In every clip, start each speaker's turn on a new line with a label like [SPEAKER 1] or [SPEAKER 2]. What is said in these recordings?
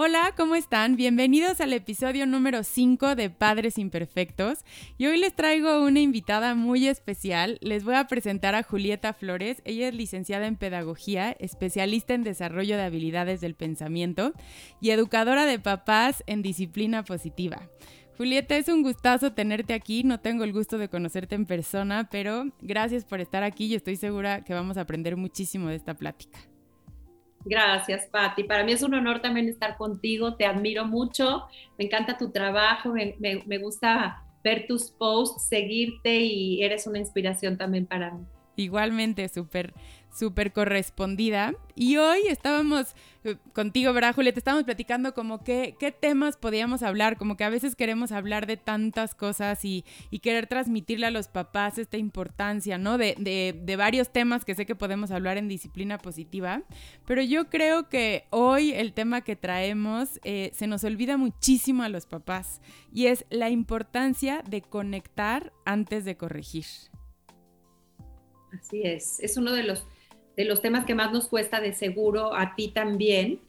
[SPEAKER 1] Hola, ¿cómo están? Bienvenidos al episodio número 5 de Padres Imperfectos. Y hoy les traigo una invitada muy especial. Les voy a presentar a Julieta Flores. Ella es licenciada en Pedagogía, especialista en desarrollo de habilidades del pensamiento y educadora de papás en disciplina positiva. Julieta, es un gustazo tenerte aquí. No tengo el gusto de conocerte en persona, pero gracias por estar aquí y estoy segura que vamos a aprender muchísimo de esta plática.
[SPEAKER 2] Gracias, Patti. Para mí es un honor también estar contigo. Te admiro mucho. Me encanta tu trabajo. Me, me gusta ver tus posts, seguirte y eres una inspiración también para mí.
[SPEAKER 1] Igualmente, súper súper correspondida. Y hoy estábamos eh, contigo, ¿verdad, Julieta? Estábamos platicando como qué, temas podíamos hablar, como que a veces queremos hablar de tantas cosas y, querer transmitirle a los papás esta importancia, ¿no? De, de, varios temas que sé que podemos hablar en disciplina positiva, pero yo creo que hoy el tema que traemos eh, se nos olvida muchísimo a los papás y es la importancia de conectar antes de corregir.
[SPEAKER 2] Así es, es uno de los de los temas que más nos cuesta de seguro a ti también,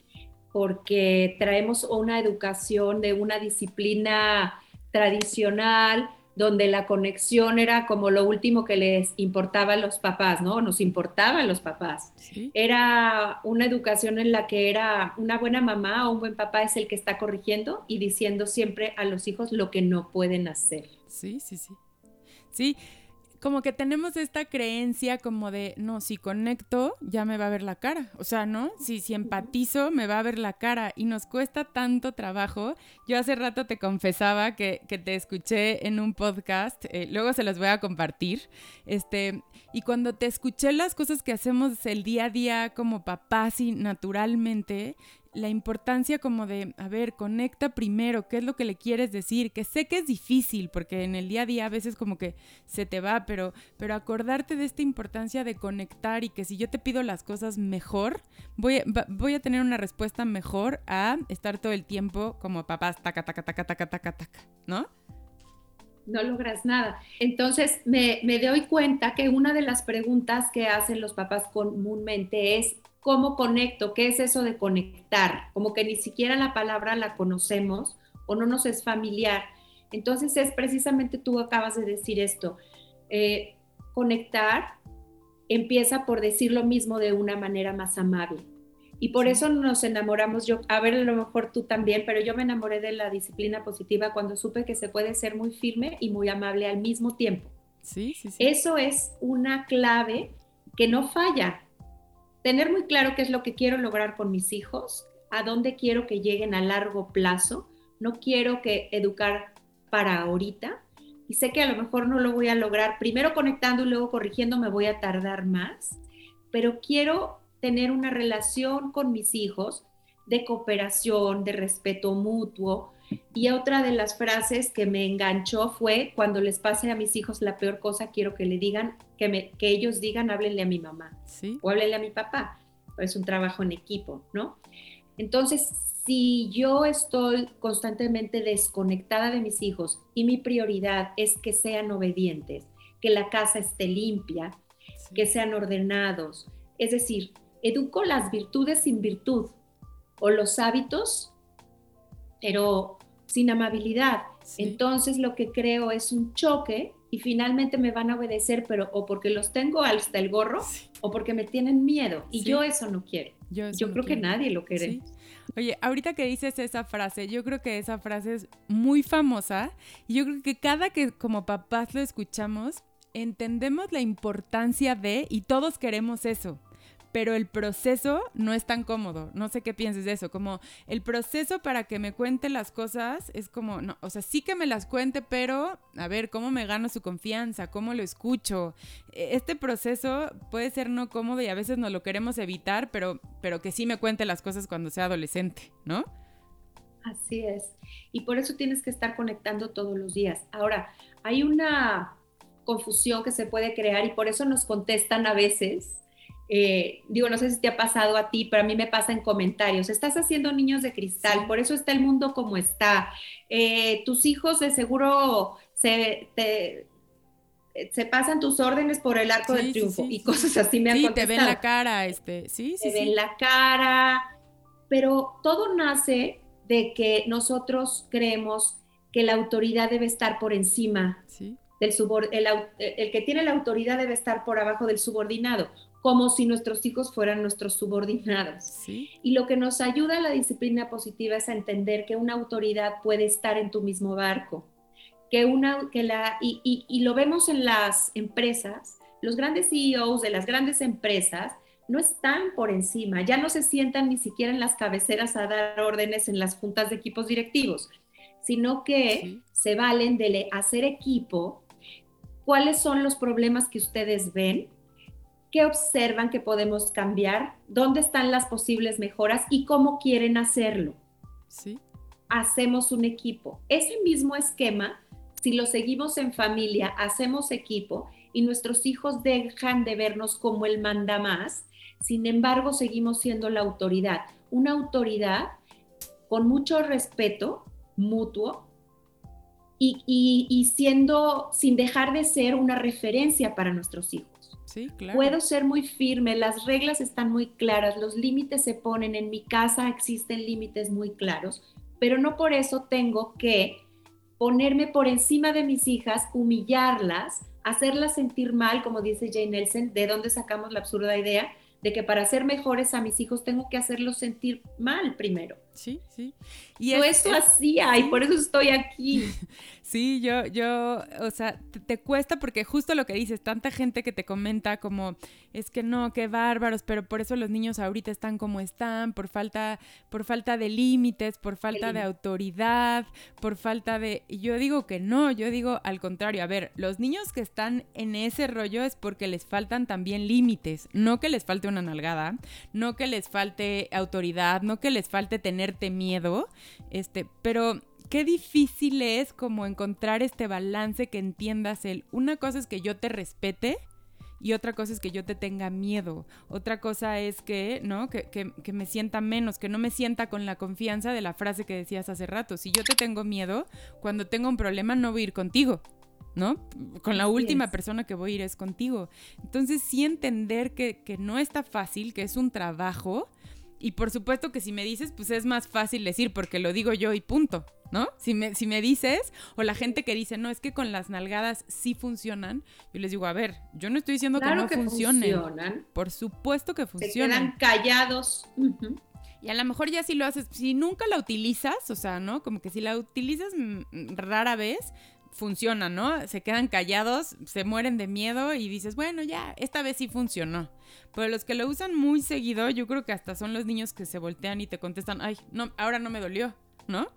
[SPEAKER 2] porque traemos una educación de una disciplina tradicional donde la conexión era como lo último que les importaba a los papás, ¿no? Nos importaba a los papás. Era una educación en la que era una buena mamá o un buen papá es el que está corrigiendo y diciendo siempre a los hijos lo que no pueden hacer.
[SPEAKER 1] Sí, sí, sí. Sí, como que tenemos esta creencia como de, no, si conecto, ya me va a ver la cara. O sea, ¿no? Si, si empatizo, me va a ver la cara. Y nos cuesta tanto trabajo. Yo hace rato te confesaba que, que te escuché en un podcast, eh, luego se los voy a compartir. Este, y cuando te escuché las cosas que hacemos el día a día como papás y naturalmente, la importancia como de, a ver, conecta primero, qué es lo que le quieres decir, que sé que es difícil porque en el día a día a veces como que se te va, pero, pero acordarte de esta importancia de conectar y que si yo te pido las cosas mejor, voy a, voy a tener una respuesta mejor a estar todo el tiempo como papás, taca, taca, taca, taca, taca, taca, ¿no?
[SPEAKER 2] no logras nada. Entonces me, me, doy cuenta que una de las preguntas que hacen los papás comúnmente es, ¿Cómo conecto? ¿Qué es eso de conectar? Como que ni siquiera la palabra la conocemos o no nos es familiar. Entonces es precisamente tú acabas de decir esto. Eh, conectar empieza por decir lo mismo de una manera más amable. Y por eso nos enamoramos, yo, a ver, a lo mejor tú también, pero yo me enamoré de la disciplina positiva cuando supe que se puede ser muy firme y muy amable al mismo tiempo.
[SPEAKER 1] Sí, sí, sí.
[SPEAKER 2] Eso es una clave que no falla tener muy claro qué es lo que quiero lograr con mis hijos, a dónde quiero que lleguen a largo plazo. No quiero que educar para ahorita. Y sé que a lo mejor no lo voy a lograr primero conectando y luego corrigiendo, me voy a tardar más. Pero quiero tener una relación con mis hijos de cooperación, de respeto mutuo, y otra de las frases que me enganchó fue, cuando les pase a mis hijos la peor cosa, quiero que le digan, que, me, que ellos digan, háblenle a mi mamá o háblenle a mi papá. Es un trabajo en equipo, ¿no? Entonces, si yo estoy constantemente desconectada de mis hijos y mi prioridad es que sean obedientes, que la casa esté limpia, que sean ordenados, es decir, educo las virtudes sin virtud o los hábitos, pero sin amabilidad. Entonces lo que creo es un choque y finalmente me van a obedecer, pero o porque los tengo hasta el gorro o porque me tienen miedo. Y yo eso no quiero. Yo, creo que nadie lo quiere.
[SPEAKER 1] Oye, ahorita que dices esa frase, yo creo que esa frase es muy famosa y yo creo que cada que como papás lo escuchamos, entendemos la importancia de, y todos queremos eso, pero el proceso no es tan cómodo. No sé qué pienses de eso. Como el proceso para que me cuente las cosas es como, no, o sea, sí que me las cuente, pero a ver, ¿cómo me gano su confianza? ¿Cómo lo escucho? E, este proceso puede ser no cómodo y a veces no lo queremos evitar, pero, pero que sí me cuente las cosas cuando sea adolescente, ¿no?
[SPEAKER 2] Así es. Y por eso tienes que estar conectando todos los días. Ahora, hay una confusión que se puede crear y por eso nos contestan a veces eh, digo, no sé si te ha pasado a ti, pero a mí me pasa en comentarios, estás haciendo niños de cristal, por eso está el mundo como está. Eh, tus hijos de seguro se, se pasan tus órdenes por el arco del triunfo y cosas así me han
[SPEAKER 1] contestado. te ven la cara, este, sí,
[SPEAKER 2] sí. Te ven la cara, pero todo nace de que nosotros creemos que la autoridad debe estar por encima del subordinado, el, que tiene la autoridad debe estar por abajo del subordinado, como si nuestros hijos fueran nuestros subordinados. Y lo que nos ayuda a la disciplina positiva es a entender que una autoridad puede estar en tu mismo barco, que una, que la, y, y lo vemos en las empresas, los grandes CEOs de las grandes empresas no están por encima, ya no se sientan ni siquiera en las cabeceras a dar órdenes en las juntas de equipos directivos, sino que se valen de hacer equipo. ¿Cuáles son los problemas que ustedes ven? ¿Qué observan que podemos cambiar? ¿Dónde están las posibles mejoras y cómo quieren hacerlo?
[SPEAKER 1] Sí.
[SPEAKER 2] Hacemos un equipo. Ese mismo esquema, si lo seguimos en familia, hacemos equipo y nuestros hijos dejan de vernos como el manda más sin embargo, seguimos siendo la autoridad, una autoridad con mucho respeto mutuo y, siendo, sin dejar de ser una referencia para nuestros hijos.
[SPEAKER 1] Sí, claro.
[SPEAKER 2] Puedo ser muy firme, las reglas están muy claras, los límites se ponen, en mi casa existen límites muy claros, pero no por eso tengo que ponerme por encima de mis hijas, humillarlas, hacerlas sentir mal, como dice Jane Nelson, de dónde sacamos la absurda idea de que para ser mejores a mis hijos tengo que hacerlos sentir mal primero.
[SPEAKER 1] Sí, sí.
[SPEAKER 2] Y eso hacía y por eso estoy aquí.
[SPEAKER 1] Sí, yo, yo, o sea, te, cuesta porque justo lo que dices, tanta gente que te comenta como, es que no, qué bárbaros, pero por eso los niños ahorita están como están, por falta, por falta de límites, por falta de autoridad, por falta de... yo digo que no, yo digo al contrario, a ver, los niños que están en ese rollo es porque les faltan también límites, no que les falte una nalgada, no que les falte autoridad, no que les falte tenerte miedo, este, pero qué difícil es como encontrar este balance que entiendas el, una cosa es que yo te respete y otra cosa es que yo te tenga miedo. Otra cosa es que, ¿no? Que, que, me sienta menos, que no me sienta con la confianza de la frase que decías hace rato. Si yo te tengo miedo, cuando tengo un problema no voy a ir contigo. ¿no? Con la última persona que voy a ir es contigo. Entonces sí entender que, que no está fácil, que es un trabajo, y por supuesto que si me dices, pues es más fácil decir porque lo digo yo y punto, ¿no? Si me, si me dices, o la gente que dice, no, es que con las nalgadas sí funcionan, yo les digo, a ver, yo no estoy diciendo que no funcionen. Por supuesto que funcionan.
[SPEAKER 2] Se quedan callados.
[SPEAKER 1] Y a lo mejor ya si lo haces, si nunca la utilizas, o sea, ¿no? Como que si la utilizas mm, rara vez, funciona, ¿no? Se quedan callados, se mueren de miedo y dices, bueno, ya, esta vez sí funcionó. Pero los que lo usan muy seguido, yo creo que hasta son los niños que se voltean y te contestan, ay, no, ahora no me dolió, ¿no?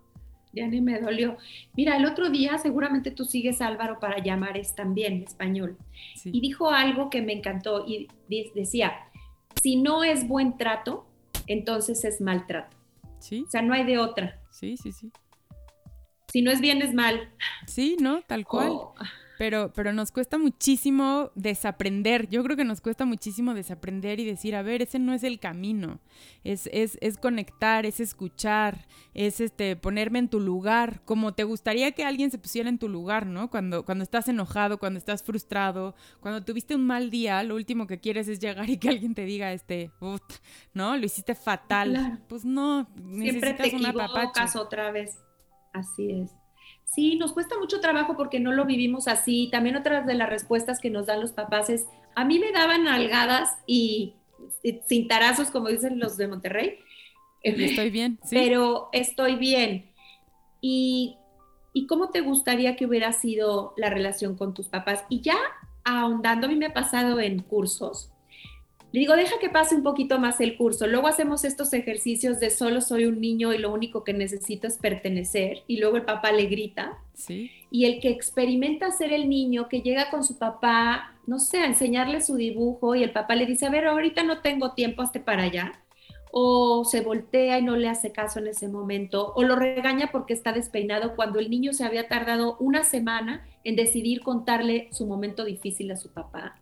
[SPEAKER 2] Ya ni me dolió. Mira, el otro día seguramente tú sigues a Álvaro para llamar es también español. Y dijo algo que me encantó y decía, si no es buen trato, entonces es maltrato.
[SPEAKER 1] Sí.
[SPEAKER 2] O sea, no hay de otra.
[SPEAKER 1] Sí, sí, sí.
[SPEAKER 2] Si no es bien, es mal.
[SPEAKER 1] Sí, ¿no? Tal cual. Oh pero, pero nos cuesta muchísimo desaprender. Yo creo que nos cuesta muchísimo desaprender y decir, a ver, ese no es el camino. Es, es, es conectar, es escuchar, es este, ponerme en tu lugar, como te gustaría que alguien se pusiera en tu lugar, ¿no? Cuando, cuando estás enojado, cuando estás frustrado, cuando tuviste un mal día, lo último que quieres es llegar y que alguien te diga, este, ¿no? Lo hiciste fatal. Pues no,
[SPEAKER 2] Siempre te equivocas otra vez. Así es. Sí, nos cuesta mucho trabajo porque no lo vivimos así. También otras de las respuestas que nos dan los papás es, a mí me daban algadas y, sin tarazos, como dicen los de Monterrey.
[SPEAKER 1] Estoy bien, sí.
[SPEAKER 2] Pero estoy bien. Y, ¿Y cómo te gustaría que hubiera sido la relación con tus papás? Y ya ahondando, a mí me ha pasado en cursos le digo, deja que pase un poquito más el curso. Luego hacemos estos ejercicios de solo soy un niño y lo único que necesito es pertenecer. Y luego el papá le grita.
[SPEAKER 1] Sí.
[SPEAKER 2] Y el que experimenta ser el niño, que llega con su papá, no sé, a enseñarle su dibujo y el papá le dice, a ver, ahorita no tengo tiempo, hasta para allá. O se voltea y no le hace caso en ese momento. O lo regaña porque está despeinado cuando el niño se había tardado una semana en decidir contarle su momento difícil a su papá.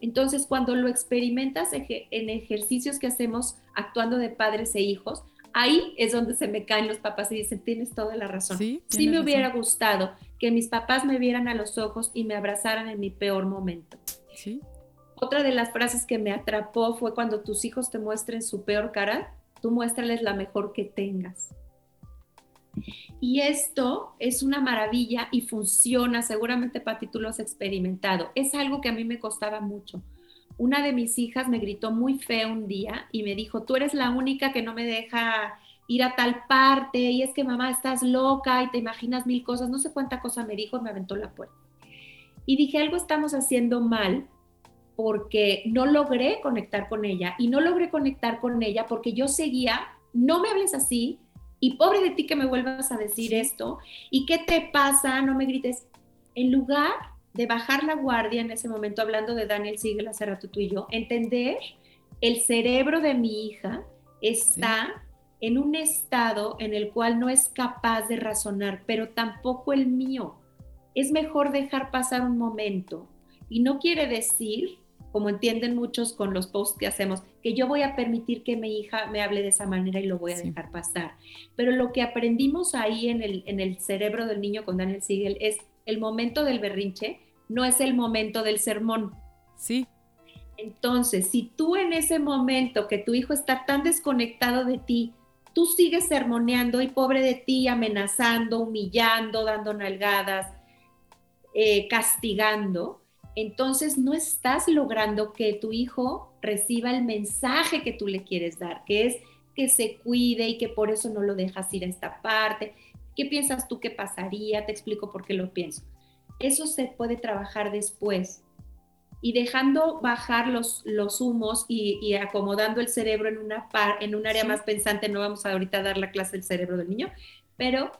[SPEAKER 2] Entonces, cuando lo experimentas en ejercicios que hacemos actuando de padres e hijos, ahí es donde se me caen los papás y dicen, tienes toda la razón. Sí, me hubiera gustado que mis papás me vieran a los ojos y me abrazaran en mi peor momento. Sí. Otra de las frases que me atrapó fue cuando tus hijos te muestren su peor cara, tú muéstrales la mejor que tengas. Y esto es una maravilla y funciona, seguramente Pati tú lo experimentado. Es algo que a mí me costaba mucho. Una de mis hijas me gritó muy feo un día y me dijo, tú eres la única que no me deja ir a tal parte y es que mamá estás loca y te imaginas mil cosas, no sé cuánta cosa me dijo me aventó la puerta. Y dije, algo estamos haciendo mal porque no logré conectar con ella y no logré conectar con ella porque yo seguía, no me hables así y pobre de ti que me vuelvas a decir esto y qué te pasa, no me grites. En lugar de bajar la guardia en ese momento, hablando de Daniel Siegel hace rato tú y yo, entender el cerebro de mi hija está en un estado en el cual no es capaz de razonar, pero tampoco el mío. Es mejor dejar pasar un momento. Y no quiere decir como entienden muchos con los posts que hacemos, que yo voy a permitir que mi hija me hable de esa manera y lo voy a dejar pasar. Pero lo que aprendimos ahí en el, en el cerebro del niño con Daniel Siegel es el momento del berrinche, no es el momento del sermón.
[SPEAKER 1] Sí.
[SPEAKER 2] Entonces, si tú en ese momento que tu hijo está tan desconectado de ti, tú sigues sermoneando y pobre de ti, amenazando, humillando, dando nalgadas, eh, castigando, entonces no estás logrando que tu hijo reciba el mensaje que tú le quieres dar, que es que se cuide y que por eso no lo dejas ir a esta parte. ¿Qué piensas tú que pasaría? Te explico por qué lo pienso. Eso se puede trabajar después y dejando bajar los, los humos y, acomodando el cerebro en, una par, en un área más pensante. No vamos a ahorita dar la clase del cerebro del niño, pero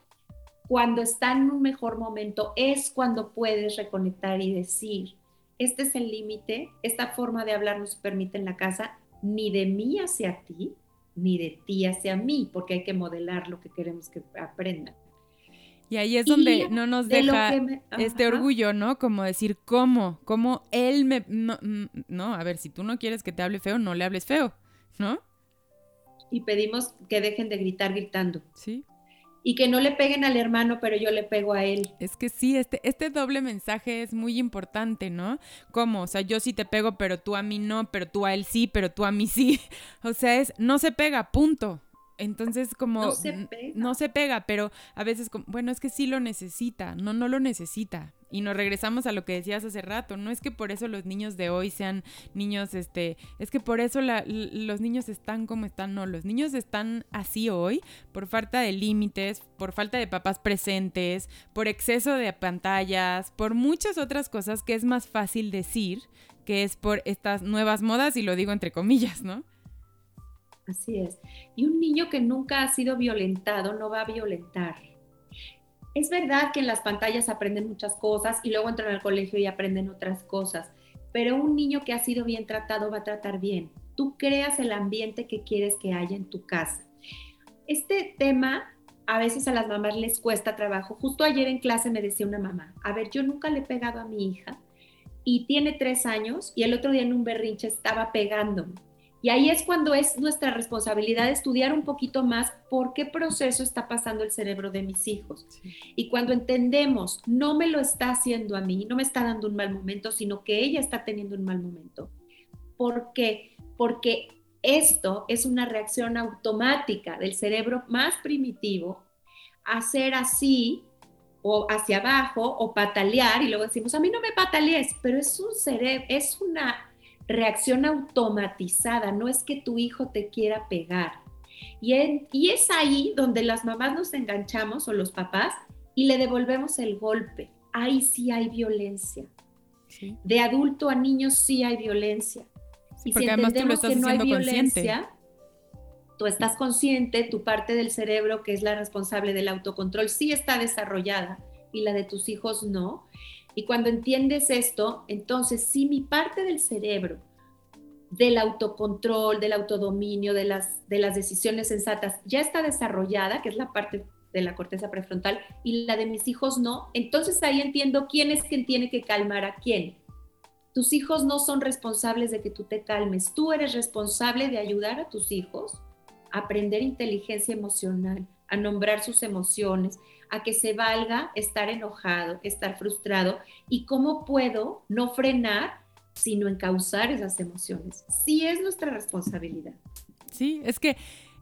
[SPEAKER 2] cuando está en un mejor momento es cuando puedes reconectar y decir, este es el límite, esta forma de hablar no se permite en la casa, ni de mí hacia ti, ni de ti hacia mí, porque hay que modelar lo que queremos que aprendan.
[SPEAKER 1] Y ahí es donde no nos deja este orgullo, ¿no? Como decir, ¿cómo? ¿Cómo él me... No, no, a ver, si tú no quieres que te hable feo, no le hables feo, ¿no?
[SPEAKER 2] Y pedimos que dejen de gritar gritando.
[SPEAKER 1] Sí
[SPEAKER 2] y que no le peguen al hermano, pero yo le pego a él.
[SPEAKER 1] Es que sí, este, este doble mensaje es muy importante, ¿no? ¿Cómo? O sea, yo sí te pego, pero tú a mí no, pero tú a él sí, pero tú a mí sí. O sea, es, no se pega, punto. Entonces, como
[SPEAKER 2] no se pega,
[SPEAKER 1] no se pega pero a veces, bueno, es que sí lo necesita, no, no lo necesita. Y nos regresamos a lo que decías hace rato, no es que por eso los niños de hoy sean niños, este, es que por eso los niños están como están, no, los niños están así hoy por falta de límites, por falta de papás presentes, por exceso de pantallas, por muchas otras cosas que es más fácil decir que es por estas nuevas modas y lo digo entre comillas, ¿no?
[SPEAKER 2] Así es. Y un niño que nunca ha sido violentado no va a violentar. Es verdad que en las pantallas aprenden muchas cosas y luego entran al colegio y aprenden otras cosas, pero un niño que ha sido bien tratado va a tratar bien. Tú creas el ambiente que quieres que haya en tu casa. Este tema a veces a las mamás les cuesta trabajo. Justo ayer en clase me decía una mamá, a ver, yo nunca le he pegado a mi hija y tiene tres años y el otro día en un berrinche estaba pegándome. Y ahí es cuando es nuestra responsabilidad estudiar un poquito más por qué proceso está pasando el cerebro de mis hijos. Y cuando entendemos, no me lo está haciendo a mí, no me está dando un mal momento, sino que ella está teniendo un mal momento. ¿Por qué? Porque esto es una reacción automática del cerebro más primitivo, hacer así o hacia abajo o patalear y luego decimos, a mí no me patalees, pero es un cerebro, es una reacción automatizada, no es que tu hijo te quiera pegar. Y, y es ahí donde las mamás nos enganchamos o los papás y le devolvemos el golpe. Ahí sí hay violencia. De adulto a niño sí hay violencia. y si entendemos que no hay violencia, tú estás consciente, tu parte del cerebro que es la responsable del autocontrol sí está desarrollada y la de tus hijos no. Y cuando entiendes esto, entonces si mi parte del cerebro, del autocontrol, del autodominio, de las, de las decisiones sensatas, ya está desarrollada, que es la parte de la corteza prefrontal, y la de mis hijos no, entonces ahí entiendo quién es quien tiene que calmar a quién. tus hijos no son responsables de que tú te calmes, tú eres responsable de ayudar a tus hijos a aprender inteligencia emocional, a nombrar sus emociones, a que se valga estar enojado, estar frustrado y cómo puedo no frenar, sino encauzar esas emociones. Sí es nuestra responsabilidad.
[SPEAKER 1] Sí, es que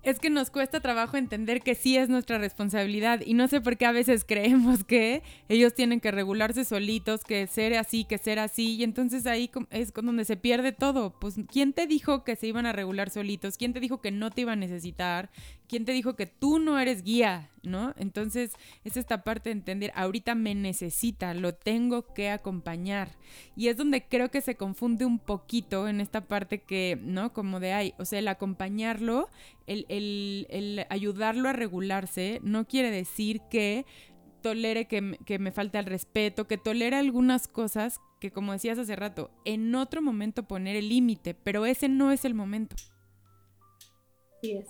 [SPEAKER 1] es que nos cuesta trabajo entender que sí es nuestra responsabilidad y no sé por qué a veces creemos que ellos tienen que regularse solitos, que ser así, que ser así y entonces ahí es donde se pierde todo. Pues ¿quién te dijo que se iban a regular solitos? ¿Quién te dijo que no te iba a necesitar? ¿Quién te dijo que tú no eres guía? ¿No? Entonces es esta parte de entender, ahorita me necesita, lo tengo que acompañar. Y es donde creo que se confunde un poquito en esta parte que, ¿no? Como de, ay, o sea, el acompañarlo, el, el, el ayudarlo a regularse, no quiere decir que tolere que, que me falte al respeto, que tolere algunas cosas que, como decías hace rato, en otro momento poner el límite, pero ese no es el momento.
[SPEAKER 2] Sí es.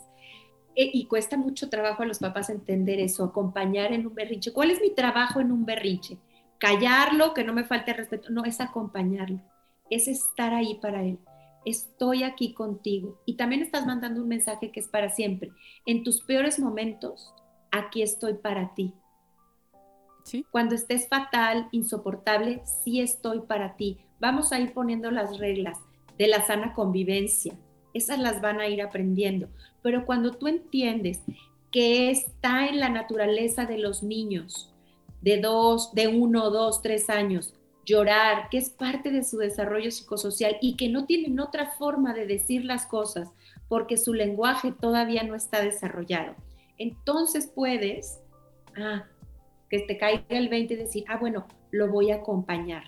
[SPEAKER 2] Eh, y cuesta mucho trabajo a los papás entender eso, acompañar en un berrinche. ¿Cuál es mi trabajo en un berrinche? Callarlo, que no me falte respeto. No, es acompañarlo, es estar ahí para él. Estoy aquí contigo. Y también estás mandando un mensaje que es para siempre. En tus peores momentos, aquí estoy para ti. ¿Sí? Cuando estés fatal, insoportable, sí estoy para ti. Vamos a ir poniendo las reglas de la sana convivencia. Esas las van a ir aprendiendo. Pero cuando tú entiendes que está en la naturaleza de los niños de dos, de uno, dos, tres años, llorar, que es parte de su desarrollo psicosocial y que no tienen otra forma de decir las cosas porque su lenguaje todavía no está desarrollado. Entonces puedes, ah, que te caiga el 20 y decir, ah, bueno, lo voy a acompañar,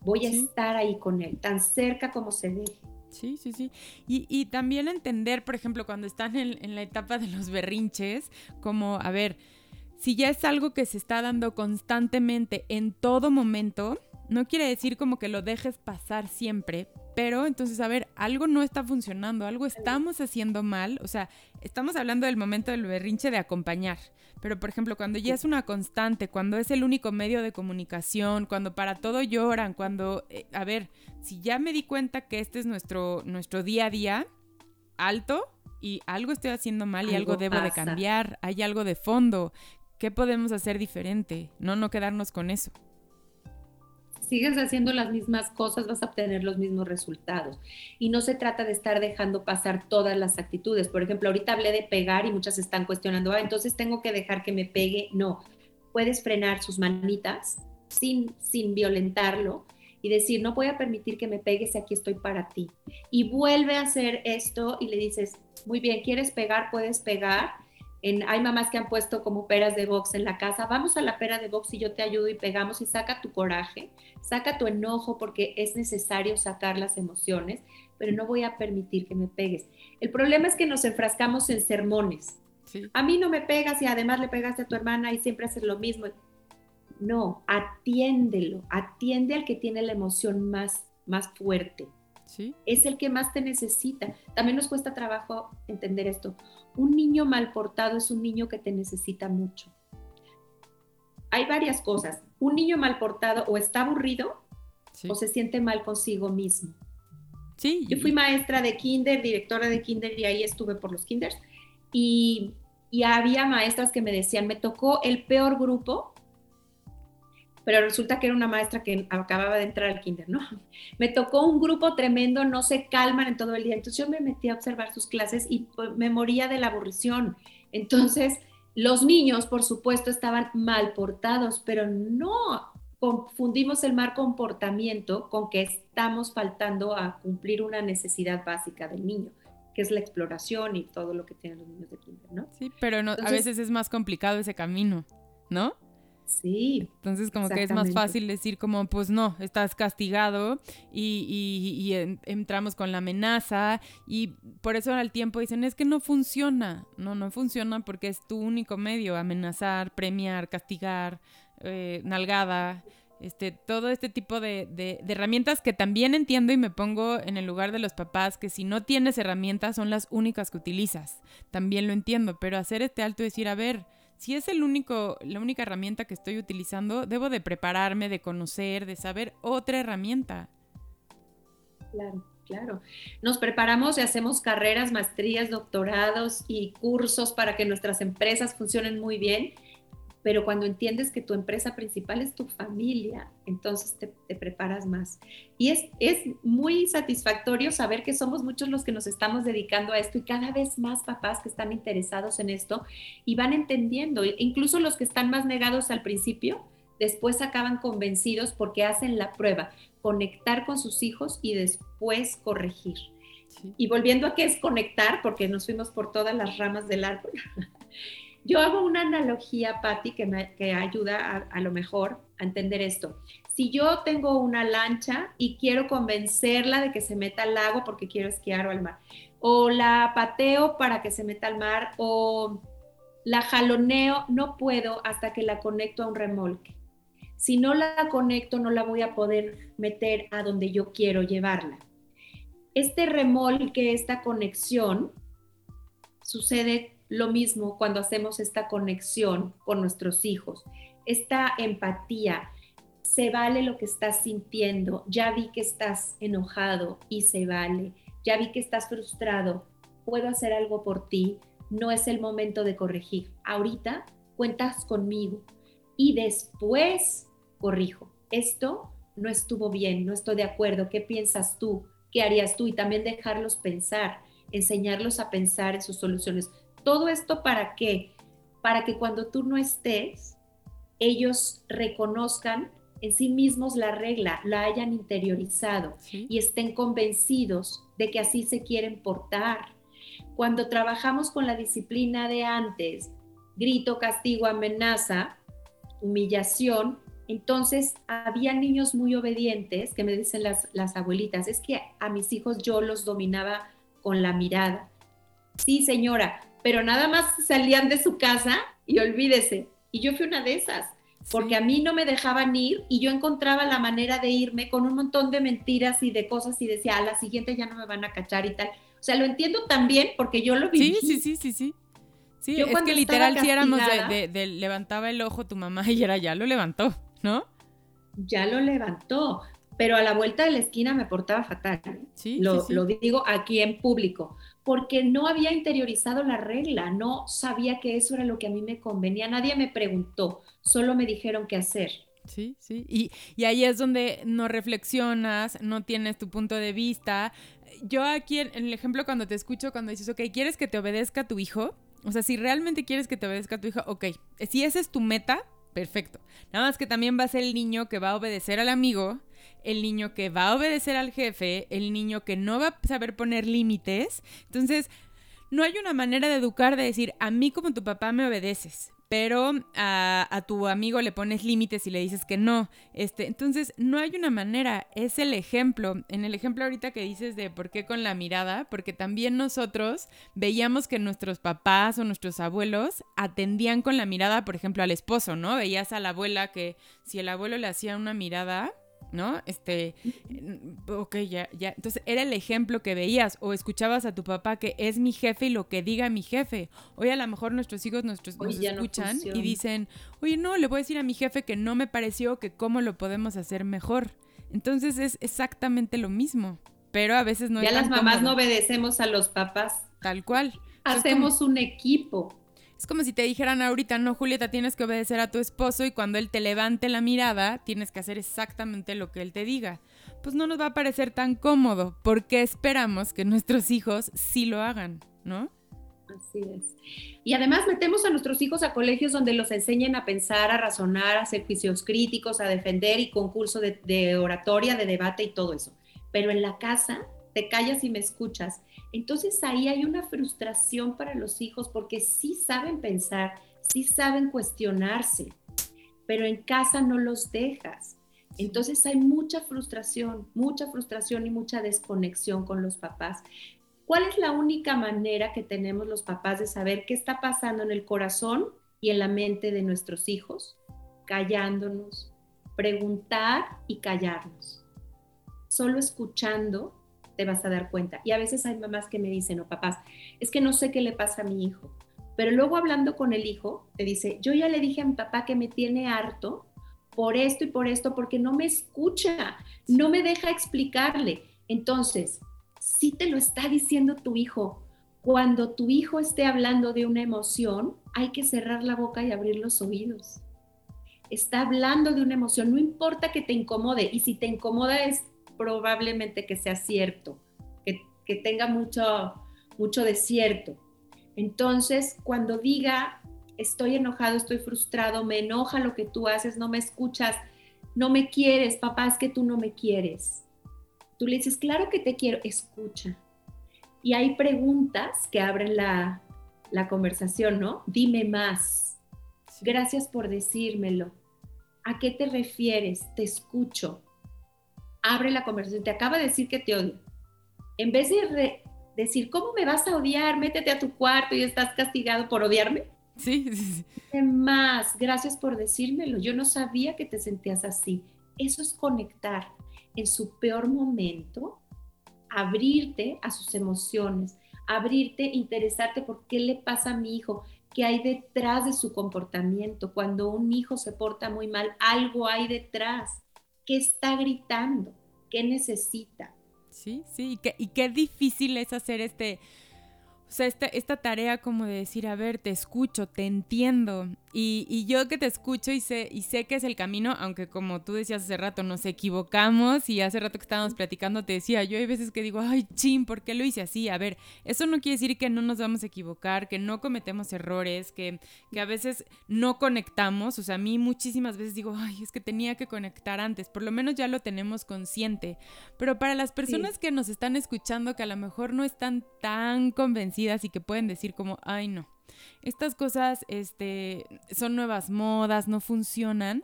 [SPEAKER 2] voy a estar ahí con él, tan cerca como se deje.
[SPEAKER 1] Sí, sí, sí. Y, también entender, por ejemplo, cuando están en, en la etapa de los berrinches, como, a ver, si ya es algo que se está dando constantemente en todo momento, no quiere decir como que lo dejes pasar siempre, pero entonces, a ver, algo no está funcionando, algo estamos haciendo mal, o sea, estamos hablando del momento del berrinche de acompañar, pero por ejemplo, cuando ya es una constante, cuando es el único medio de comunicación, cuando para todo lloran, cuando, eh, a ver, si ya me di cuenta que este es nuestro, nuestro día a día, alto, y algo estoy haciendo mal y algo, debo de cambiar, hay algo de fondo, ¿qué podemos hacer diferente? No, no quedarnos con eso
[SPEAKER 2] sigues haciendo las mismas cosas, vas a obtener los mismos resultados. Y no se trata de estar dejando pasar todas las actitudes. Por ejemplo, ahorita hablé de pegar y muchas están cuestionando, ah, entonces tengo que dejar que me pegue. No, puedes frenar sus manitas sin, sin violentarlo y decir, no voy a permitir que me pegues aquí estoy para ti. Y vuelve a hacer esto y le dices, muy bien, ¿quieres pegar? Puedes pegar hay mamás que han puesto como peras de box en la casa, vamos a la pera de box y yo te ayudo y pegamos y saca tu coraje, saca tu enojo porque es necesario sacar las emociones, pero no voy a permitir que me pegues. El problema es que nos enfrascamos en sermones. A mí no me pegas y además le pegaste a tu hermana y siempre haces lo mismo. No, atiéndelo, atiende al que tiene la emoción más, más fuerte. Es el que más te necesita. También nos cuesta trabajo entender esto. Un niño mal portado es un niño que te necesita mucho. Hay varias cosas. Un niño mal portado o está aburrido o se siente mal consigo mismo.
[SPEAKER 1] Sí.
[SPEAKER 2] Yo fui maestra de kinder, directora de kinder y ahí estuve por los kinders. Y, y había maestras que me decían, me tocó el peor grupo pero resulta que era una maestra que acababa de entrar al kinder, ¿no? Me tocó un grupo tremendo, no se calman en todo el día. Entonces yo me metí a observar sus clases y pues, me moría de la aburrición. Entonces, los niños, por supuesto, estaban mal portados, pero no confundimos el mal comportamiento con que estamos faltando a cumplir una necesidad básica del niño que es la exploración y todo lo que tienen los niños de kinder, ¿no?
[SPEAKER 1] Sí, pero no, a veces es más complicado ese camino, ¿no?
[SPEAKER 2] Sí.
[SPEAKER 1] Entonces como que es más fácil decir como, pues no, estás castigado y, entramos con la amenaza y por eso al tiempo dicen, es que no funciona. No, no funciona porque es tu único medio, amenazar, premiar, castigar, eh, nalgada. Este, todo este tipo de, de, de, herramientas que también entiendo y me pongo en el lugar de los papás que si no tienes herramientas son las únicas que utilizas. También lo entiendo, pero hacer este alto y decir, a ver, si es el único, la única herramienta que estoy utilizando, debo de prepararme, de conocer, de saber otra herramienta.
[SPEAKER 2] Claro, claro. Nos preparamos y hacemos carreras, maestrías, doctorados y cursos para que nuestras empresas funcionen muy bien pero cuando entiendes que tu empresa principal es tu familia, entonces te, preparas más. Y es, es muy satisfactorio saber que somos muchos los que nos estamos dedicando a esto y cada vez más papás que están interesados en esto y van entendiendo, incluso los que están más negados al principio, después acaban convencidos porque hacen la prueba, conectar con sus hijos y después corregir. Y volviendo a qué es conectar, porque nos fuimos por todas las ramas del árbol. Yo hago una analogía, Patti, que me que ayuda a, lo mejor a entender esto. Si yo tengo una lancha y quiero convencerla de que se meta al lago porque quiero esquiar o al mar, o la pateo para que se meta al mar, o la jaloneo, no puedo hasta que la conecto a un remolque. Si no la conecto, no la voy a poder meter a donde yo quiero llevarla. Este remolque, esta conexión, sucede lo mismo cuando hacemos esta conexión con nuestros hijos, esta empatía. Se vale lo que estás sintiendo, ya vi que estás enojado y se vale, ya vi que estás frustrado, puedo hacer algo por ti, no es el momento de corregir. Ahorita cuentas conmigo y después corrijo. Esto no estuvo bien, no estoy de acuerdo, ¿qué piensas tú? ¿Qué harías tú? Y también dejarlos pensar, enseñarlos a pensar en sus soluciones. Todo esto para qué? Para que cuando tú no estés, ellos reconozcan en sí mismos la regla, la hayan interiorizado y estén convencidos de que así se quieren portar. Cuando trabajamos con la disciplina de antes, grito, castigo, amenaza, humillación, entonces había niños muy obedientes que me dicen las, las abuelitas, es que a mis hijos yo los dominaba con la mirada. Sí, señora, pero nada más salían de su casa y olvídese. Y yo fui una de esas, porque a mí no me dejaban ir y yo encontraba la manera de irme con un montón de mentiras y de cosas y decía, a la siguiente ya no me van a cachar y tal. O sea, lo entiendo también porque yo lo viví.
[SPEAKER 1] Sí, sí, sí, sí, sí. Sí, es que literal si éramos de, levantaba el ojo tu mamá y era ya lo levantó, ¿no?
[SPEAKER 2] Ya lo levantó, pero a la vuelta de la esquina me portaba fatal. Sí, lo, sí, lo digo aquí en público, porque no había interiorizado la regla, no sabía que eso era lo que a mí me convenía, nadie me preguntó, solo me dijeron qué hacer.
[SPEAKER 1] Sí, sí, y, ahí es donde no reflexionas, no tienes tu punto de vista. Yo aquí en el ejemplo cuando te escucho, cuando dices, ok, ¿quieres que te obedezca tu hijo? O sea, si realmente quieres que te obedezca tu hijo, ok, si esa es tu meta, perfecto. Nada más que también va a ser el niño que va a obedecer al amigo, el niño que va a obedecer al jefe, el niño que no va a saber poner límites. Entonces, no hay una manera de educar de decir, a mí como tu papá me obedeces, pero a, tu amigo le pones límites y le dices que no. Este, entonces, no hay una manera, es el ejemplo. En el ejemplo ahorita que dices de por qué con la mirada, porque también nosotros veíamos que nuestros papás o nuestros abuelos atendían con la mirada, por ejemplo, al esposo, ¿no? Veías a la abuela que si el abuelo le hacía una mirada, ¿no? Este, ok, ya, ya. Entonces era el ejemplo que veías o escuchabas a tu papá que es mi jefe y lo que diga mi jefe. Hoy a lo mejor nuestros hijos nuestros, nos escuchan y dicen, oye, no, le voy a decir a mi jefe que no me pareció, que cómo lo podemos hacer mejor. Entonces es exactamente lo mismo, pero a veces no
[SPEAKER 2] ya las mamás no obedecemos a los papás.
[SPEAKER 1] Tal cual.
[SPEAKER 2] Hacemos un equipo.
[SPEAKER 1] Es como si te dijeran ahorita, no, Julieta, tienes que obedecer a tu esposo y cuando él te levante la mirada, tienes que hacer exactamente lo que él te diga. Pues no nos va a parecer tan cómodo, porque esperamos que nuestros hijos sí lo hagan, ¿no?
[SPEAKER 2] Así es. Y además metemos a nuestros hijos a colegios donde los enseñen a pensar, a razonar, a hacer juicios críticos, a defender y concurso de, de oratoria, de debate y todo eso. Pero en la casa te callas y me escuchas entonces ahí hay una frustración para los hijos porque sí saben pensar, sí saben cuestionarse, pero en casa no los dejas. Entonces hay mucha frustración, mucha frustración y mucha desconexión con los papás. ¿Cuál es la única manera que tenemos los papás de saber qué está pasando en el corazón y en la mente de nuestros hijos? Callándonos, preguntar y callarnos. Solo escuchando te vas a dar cuenta. Y a veces hay mamás que me dicen, o papás, es que no sé qué le pasa a mi hijo. Pero luego hablando con el hijo, te dice, yo ya le dije a mi papá que me tiene harto por esto y por esto, porque no me escucha, no me deja explicarle. Entonces, si te lo está diciendo tu hijo, cuando tu hijo esté hablando de una emoción, hay que cerrar la boca y abrir los oídos. Está hablando de una emoción, no importa que te incomode, y si te incomoda es probablemente que sea cierto, que, que tenga mucho, mucho desierto. Entonces, cuando diga, estoy enojado, estoy frustrado, me enoja lo que tú haces, no me escuchas, no me quieres, papá, es que tú no me quieres. Tú le dices, claro que te quiero, escucha. Y hay preguntas que abren la, conversación, ¿no? Dime más. Gracias por decírmelo. ¿A qué te refieres? Te escucho. Abre la conversación. Te acaba de decir que te odio. En vez de decir, ¿cómo me vas a odiar? Métete a tu cuarto y estás castigado por odiarme.
[SPEAKER 1] Sí, sí,
[SPEAKER 2] sí. Más, gracias por decírmelo. Yo no sabía que te sentías así. Eso es conectar en su peor momento, abrirte a sus emociones, abrirte, interesarte por qué le pasa a mi hijo, qué hay detrás de su comportamiento. Cuando un hijo se porta muy mal, algo hay detrás. ¿Qué está gritando? ¿Qué necesita?
[SPEAKER 1] Sí, sí, y qué, y qué difícil es hacer este o sea, esta, esta tarea como de decir, a ver, te escucho, te entiendo. Y, y, yo que te escucho y sé, y sé que es el camino, aunque como tú decías hace rato, nos equivocamos y hace rato que estábamos platicando te decía, yo hay veces que digo, ay, chin, ¿por qué lo hice así? A ver, eso no quiere decir que no nos vamos a equivocar, que no cometemos errores, que, que a veces no conectamos. O sea, a mí muchísimas veces digo, ay, es que tenía que conectar antes, por lo menos ya lo tenemos consciente. Pero para las personas que nos están escuchando, que a lo mejor no están tan convencidas, y que pueden decir como, ay no, estas cosas este, son nuevas modas, no funcionan.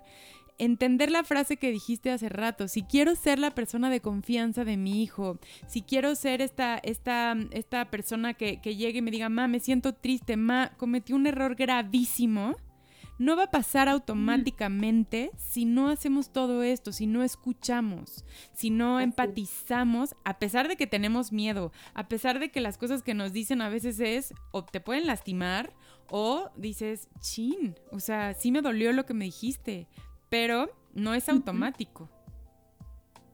[SPEAKER 1] Entender la frase que dijiste hace rato, si quiero ser la persona de confianza de mi hijo, si quiero ser esta, esta, esta persona que, que llegue y me diga, ma, me siento triste, ma, cometí un error gravísimo, no va a pasar automáticamente si no hacemos todo esto, si no escuchamos, si no empatizamos, a pesar de que tenemos miedo, a pesar de que las cosas que nos dicen a veces es o te pueden lastimar o dices, chin, o sea, sí me dolió lo que me dijiste, pero no es automático.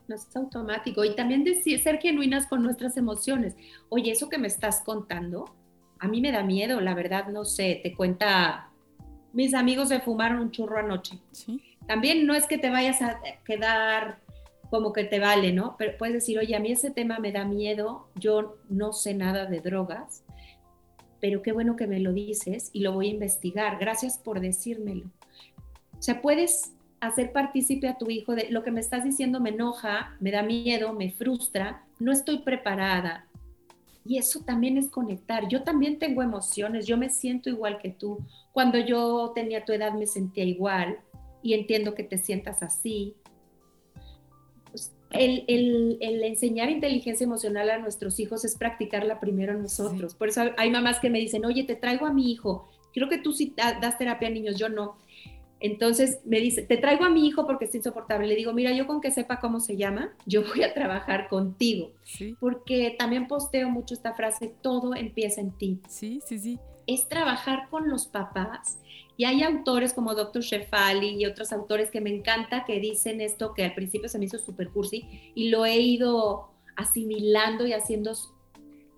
[SPEAKER 2] No es automático. Y también decir, ser genuinas con nuestras emociones. Oye, eso que me estás contando, a mí me da miedo, la verdad, no sé, te cuenta mis amigos se fumaron un churro anoche. También no es que te vayas a quedar como que te vale, ¿no? Pero puedes decir, oye, a mí ese tema me da miedo, yo no sé nada de drogas, pero qué bueno que me lo dices y lo voy a investigar. Gracias por decírmelo. O sea, puedes hacer partícipe a tu hijo de lo que me estás diciendo me enoja, me da miedo, me frustra, no estoy preparada, y eso también es conectar. Yo también tengo emociones, yo me siento igual que tú. Cuando yo tenía tu edad me sentía igual y entiendo que te sientas así. Pues, el, el, enseñar inteligencia emocional a nuestros hijos es practicarla primero nosotros. Por eso hay mamás que me dicen, oye, te traigo a mi hijo. Creo que tú sí das terapia a niños, yo no. Entonces me dice, te traigo a mi hijo porque es insoportable. Le digo, mira, yo con que sepa cómo se llama, yo voy a trabajar contigo. Porque también posteo mucho esta frase, todo empieza en ti.
[SPEAKER 1] Sí, sí, sí.
[SPEAKER 2] Es trabajar con los papás. Y hay autores como Dr. Shefali y otros autores que me encanta que dicen esto que al principio se me hizo super cursi y lo he ido asimilando y haciendo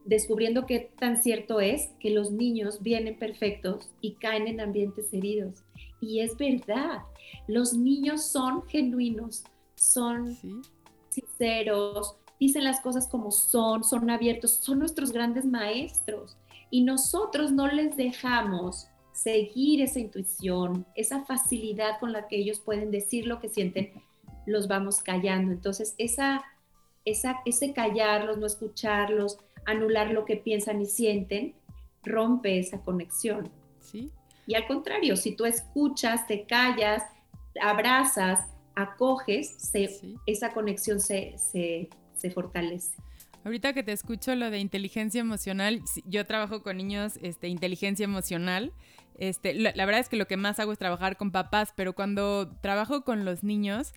[SPEAKER 2] descubriendo qué tan cierto es que los niños vienen perfectos y caen en ambientes heridos. Y es verdad, los niños son genuinos, son sinceros, dicen las cosas como son, son abiertos, son nuestros grandes maestros. Y nosotros no les dejamos seguir esa intuición, esa facilidad con la que ellos pueden decir lo que sienten, los vamos callando. Entonces, esa, esa, ese callarlos, no escucharlos, anular lo que piensan y sienten, rompe esa conexión.
[SPEAKER 1] Sí,
[SPEAKER 2] y al contrario, si tú escuchas, te callas, abrazas, acoges, esa conexión se, fortalece.
[SPEAKER 1] Ahorita que te escucho lo de inteligencia emocional, yo trabajo con niños, este, inteligencia emocional. Este, la, verdad es que lo que más hago es trabajar con papás, pero cuando trabajo con los niños,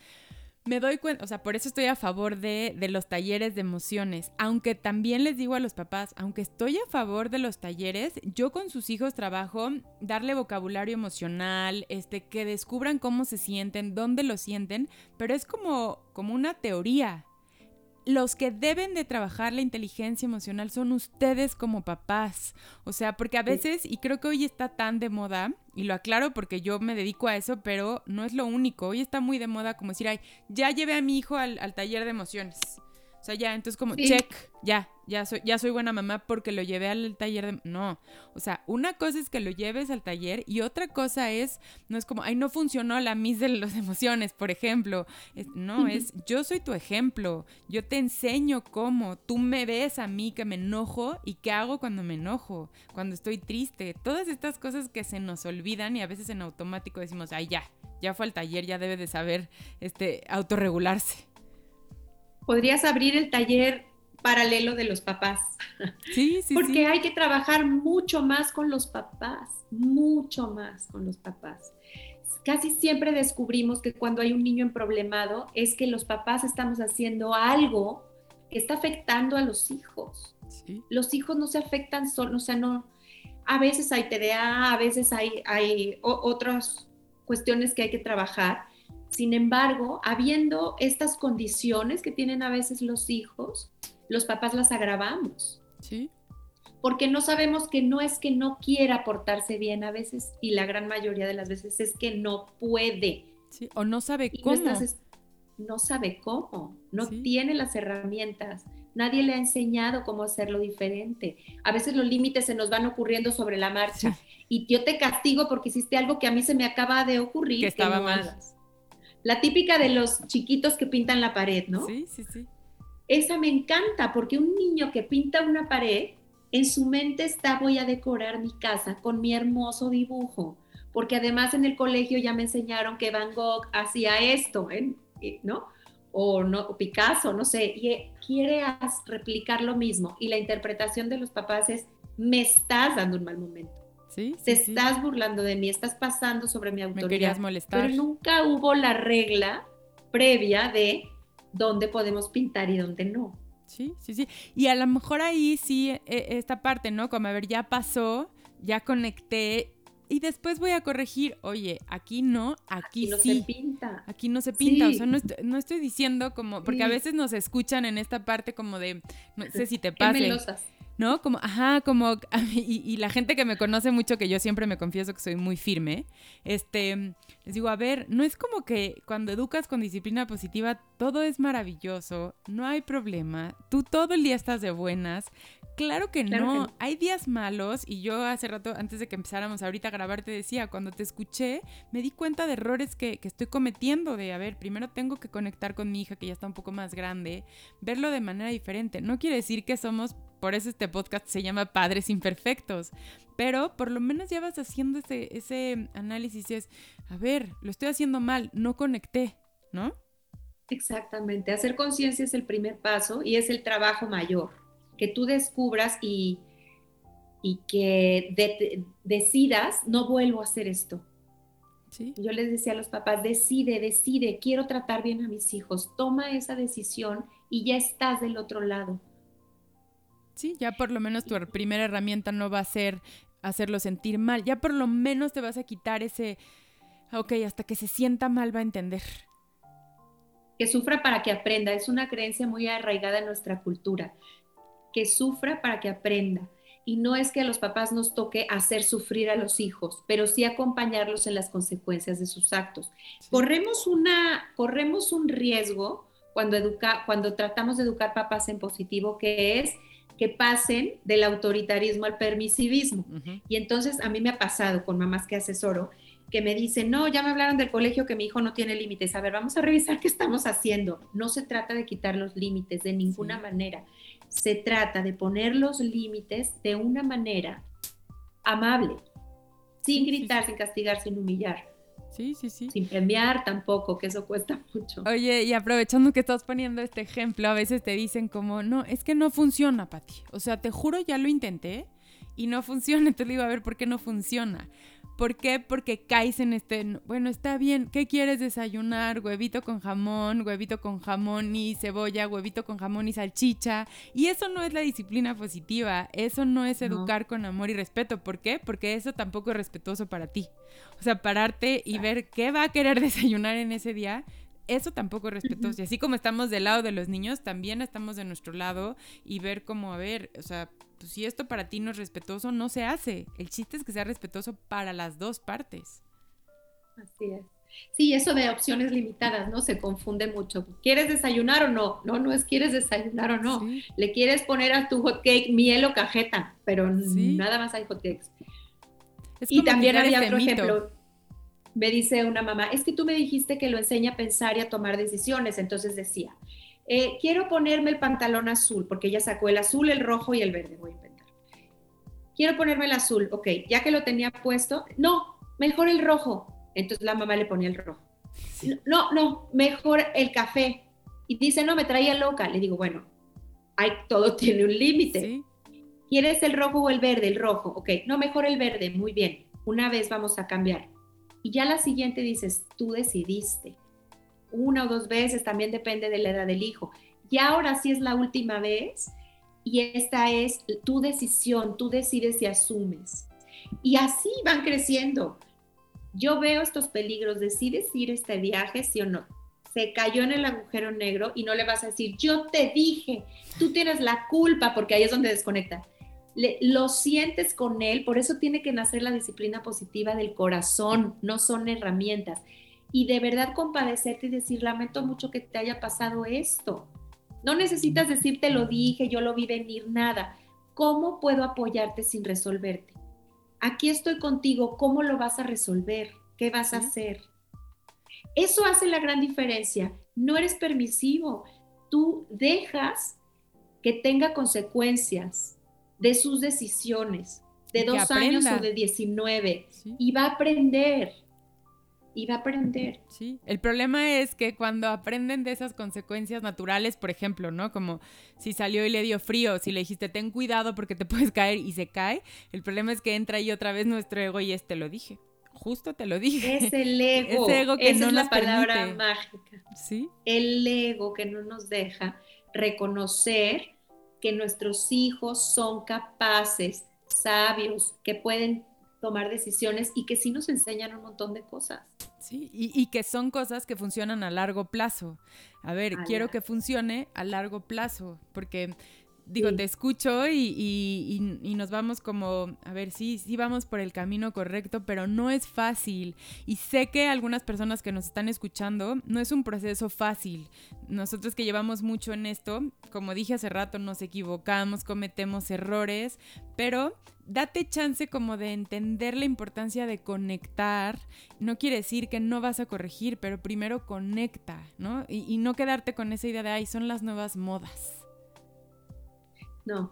[SPEAKER 1] me doy cuenta, o sea, por eso estoy a favor de, de, los talleres de emociones, aunque también les digo a los papás, aunque estoy a favor de los talleres, yo con sus hijos trabajo darle vocabulario emocional, este, que descubran cómo se sienten, dónde lo sienten, pero es como, como una teoría. Los que deben de trabajar la inteligencia emocional son ustedes como papás. O sea, porque a veces, y creo que hoy está tan de moda, y lo aclaro porque yo me dedico a eso, pero no es lo único. Hoy está muy de moda como decir, ay, ya llevé a mi hijo al, al taller de emociones. O sea, ya, entonces como, check, ya, ya soy, ya soy buena mamá porque lo llevé al taller de... No, o sea, una cosa es que lo lleves al taller y otra cosa es, no es como, ay, no funcionó la mis de las emociones, por ejemplo. no, es, yo soy tu ejemplo, yo te enseño cómo, tú me ves a mí que me enojo y qué hago cuando me enojo, cuando estoy triste. Todas estas cosas que se nos olvidan y a veces en automático decimos, ay, ya, ya fue al taller, ya debe de saber este, autorregularse
[SPEAKER 2] podrías abrir el taller paralelo de los papás.
[SPEAKER 1] Sí, sí.
[SPEAKER 2] Porque hay que trabajar mucho más con los papás, mucho más con los papás. Casi siempre descubrimos que cuando hay un niño en problemado es que los papás estamos haciendo algo que está afectando a los hijos. Los hijos no se afectan solo, o sea, no. A veces hay TDA, a veces hay, hay otras cuestiones que hay que trabajar, sin embargo, habiendo estas condiciones que tienen a veces los hijos, los papás las agravamos.
[SPEAKER 1] Sí.
[SPEAKER 2] Porque no sabemos que no es que no quiera portarse bien a veces, y la gran mayoría de las veces es que no puede.
[SPEAKER 1] Sí, o no sabe cómo.
[SPEAKER 2] No, sabe cómo, no tiene las herramientas. Nadie le ha enseñado cómo hacerlo diferente. A veces los límites se nos van ocurriendo sobre la marcha. Y yo te castigo porque hiciste algo que a mí se me acaba de ocurrir.
[SPEAKER 1] Que estaba mal.
[SPEAKER 2] La típica de los chiquitos que pintan la pared, ¿no?
[SPEAKER 1] Sí, sí, sí.
[SPEAKER 2] Esa me encanta porque un niño que pinta una pared, en su mente está voy a decorar mi casa con mi hermoso dibujo, porque además en el colegio ya me enseñaron que Van Gogh hacía esto, ¿eh? ¿no? O, no, Picasso, no sé, y quiere replicar lo mismo. Y la interpretación de los papás es, me estás dando un mal momento.
[SPEAKER 1] Sí,
[SPEAKER 2] Te estás burlando de mí, estás pasando sobre mi autoridad.
[SPEAKER 1] Me querías molestar.
[SPEAKER 2] Pero nunca hubo la regla previa de dónde podemos pintar y dónde no.
[SPEAKER 1] Sí, sí, sí. Y a lo mejor ahí sí, e, esta parte, ¿no? Como, a ver, ya pasó, ya conecté y después voy a corregir, oye, aquí no, aquí,
[SPEAKER 2] aquí no
[SPEAKER 1] sí.
[SPEAKER 2] se pinta.
[SPEAKER 1] Aquí no se pinta, o sea, no estoy, diciendo como, porque a veces nos escuchan en esta parte como de, no sé si te pase. ¿No? Como, ajá, como, y, la gente que me conoce mucho, que yo siempre me confieso que soy muy firme, este, les digo, a ver, no es como que cuando educas con disciplina positiva todo es maravilloso, no hay problema, tú todo el día estás de buenas. Claro que no, hay días malos y yo hace rato, antes de que empezáramos ahorita a grabar, te decía, cuando te escuché, me di cuenta de errores que, que estoy cometiendo, de, a ver, primero tengo que conectar con mi hija que ya está un poco más grande, verlo de manera diferente. No quiere decir que somos por eso este podcast se llama Padres Imperfectos. Pero por lo menos ya vas haciendo ese, ese análisis. Es, a ver, lo estoy haciendo mal, no conecté, ¿no?
[SPEAKER 2] Exactamente. Hacer conciencia es el primer paso y es el trabajo mayor. Que tú descubras y, y que decidas, no vuelvo a hacer esto.
[SPEAKER 1] ¿Sí?
[SPEAKER 2] Yo les decía a los papás, decide, decide, quiero tratar bien a mis hijos, toma esa decisión y ya estás del otro lado.
[SPEAKER 1] Sí, ya por lo menos tu primera herramienta no va a ser hacerlo sentir mal. Ya por lo menos te vas a quitar ese, ok, hasta que se sienta mal va a entender.
[SPEAKER 2] Que sufra para que aprenda. Es una creencia muy arraigada en nuestra cultura. Que sufra para que aprenda. Y no es que a los papás nos toque hacer sufrir a los hijos, pero sí acompañarlos en las consecuencias de sus actos. Corremos, una, corremos un riesgo cuando, educa, cuando tratamos de educar papás en positivo, que es que pasen del autoritarismo al permisivismo. Y entonces a mí me ha pasado con mamás que asesoro que me dicen, no, ya me hablaron del colegio que mi hijo no tiene límites. A ver, vamos a revisar qué estamos haciendo. No se trata de quitar los límites de ninguna manera. Se trata de poner los límites de una manera amable, sin gritar, sin castigar, sin humillar.
[SPEAKER 1] Sí, sí, sí.
[SPEAKER 2] Sin premiar tampoco, que eso cuesta mucho.
[SPEAKER 1] Oye, y aprovechando que estás poniendo este ejemplo, a veces te dicen como, no, es que no funciona, Pati. O sea, te juro, ya lo intenté y no funciona. Entonces le digo, a ver, ¿por qué no funciona? ¿Por qué? Porque caes en este, bueno, está bien, ¿qué quieres desayunar? Huevito con jamón, huevito con jamón y cebolla, huevito con jamón y salchicha. Y eso no es la disciplina positiva, eso no es educar con amor y respeto. ¿Por qué? Porque eso tampoco es respetuoso para ti. O sea, pararte y ver qué va a querer desayunar en ese día eso tampoco es respetuoso. Y así como estamos del lado de los niños, también estamos de nuestro lado y ver cómo, a ver, o sea, pues si esto para ti no es respetuoso, no se hace. El chiste es que sea respetuoso para las dos partes.
[SPEAKER 2] Así es. Sí, eso de opciones limitadas, ¿no? Se confunde mucho. ¿Quieres desayunar o no? No, no es quieres desayunar o no. Le quieres poner a tu hot cake miel o cajeta, pero nada más hay hot cakes. y también había otro ejemplo me dice una mamá, es que tú me dijiste que lo enseña a pensar y a tomar decisiones. Entonces decía, eh, quiero ponerme el pantalón azul, porque ella sacó el azul, el rojo y el verde, voy a inventar. Quiero ponerme el azul, ok, ya que lo tenía puesto, no, mejor el rojo. Entonces la mamá le ponía el rojo. No, no, mejor el café. Y dice, no, me traía loca. Le digo, bueno, hay, todo tiene un límite. ¿Quieres el rojo o el verde? El rojo, ok, no, mejor el verde, muy bien. Una vez vamos a cambiar y ya la siguiente dices, tú decidiste. Una o dos veces, también depende de la edad del hijo. Y ahora sí es la última vez y esta es tu decisión, tú decides y asumes. Y así van creciendo. Yo veo estos peligros, decides ir este viaje, sí o no. Se cayó en el agujero negro y no le vas a decir, yo te dije, tú tienes la culpa, porque ahí es donde desconecta lo sientes con él, por eso tiene que nacer la disciplina positiva del corazón, no son herramientas. Y de verdad compadecerte y decir, lamento mucho que te haya pasado esto. No necesitas decir, te lo dije, yo lo vi venir, nada. ¿Cómo puedo apoyarte sin resolverte? Aquí estoy contigo, ¿cómo lo vas a resolver? ¿Qué vas a hacer? Eso hace la gran diferencia. No eres permisivo. Tú dejas que tenga consecuencias de sus decisiones, de dos años o de 19, y va a aprender. Y va a aprender.
[SPEAKER 1] Sí, el problema es que cuando aprenden de esas consecuencias naturales, por ejemplo, ¿no? Como si salió y le dio frío, si le dijiste ten cuidado porque te puedes caer y se cae, el problema es que entra ahí otra vez nuestro ego y es te lo dije. Justo te lo dije.
[SPEAKER 2] Es el ego.
[SPEAKER 1] Ese ego que
[SPEAKER 2] Esa
[SPEAKER 1] no
[SPEAKER 2] es la palabra mágica.
[SPEAKER 1] Sí.
[SPEAKER 2] El ego que no nos deja reconocer que nuestros hijos son capaces, sabios, que pueden tomar decisiones y que sí nos enseñan un montón de cosas.
[SPEAKER 1] Sí, y, que son cosas que funcionan a largo plazo. A ver, quiero que funcione a largo plazo, porque digo, te escucho y, nos vamos como, a ver, sí, sí vamos por el camino correcto, pero no es fácil. Y sé que algunas personas que nos están escuchando, no es un proceso fácil. Nosotros que llevamos mucho en esto, como dije hace rato, nos equivocamos, cometemos errores, pero date chance como de entender la importancia de conectar. No quiere decir que no vas a corregir, pero primero conecta, ¿no? Y, y no quedarte con esa idea de, ay, son las nuevas modas.
[SPEAKER 2] No.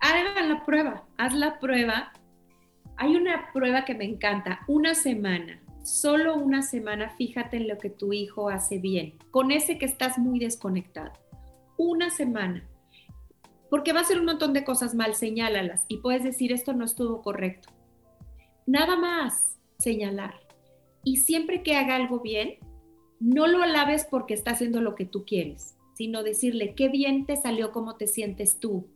[SPEAKER 2] Hagan la prueba, haz la prueba. Hay una prueba que me encanta, una semana, solo una semana, fíjate en lo que tu hijo hace bien, con ese que estás muy desconectado. Una semana. Porque va a hacer un montón de cosas mal, señálalas y puedes decir esto no estuvo correcto. Nada más señalar. Y siempre que haga algo bien, no lo alabes porque está haciendo lo que tú quieres, sino decirle qué bien te salió, cómo te sientes tú,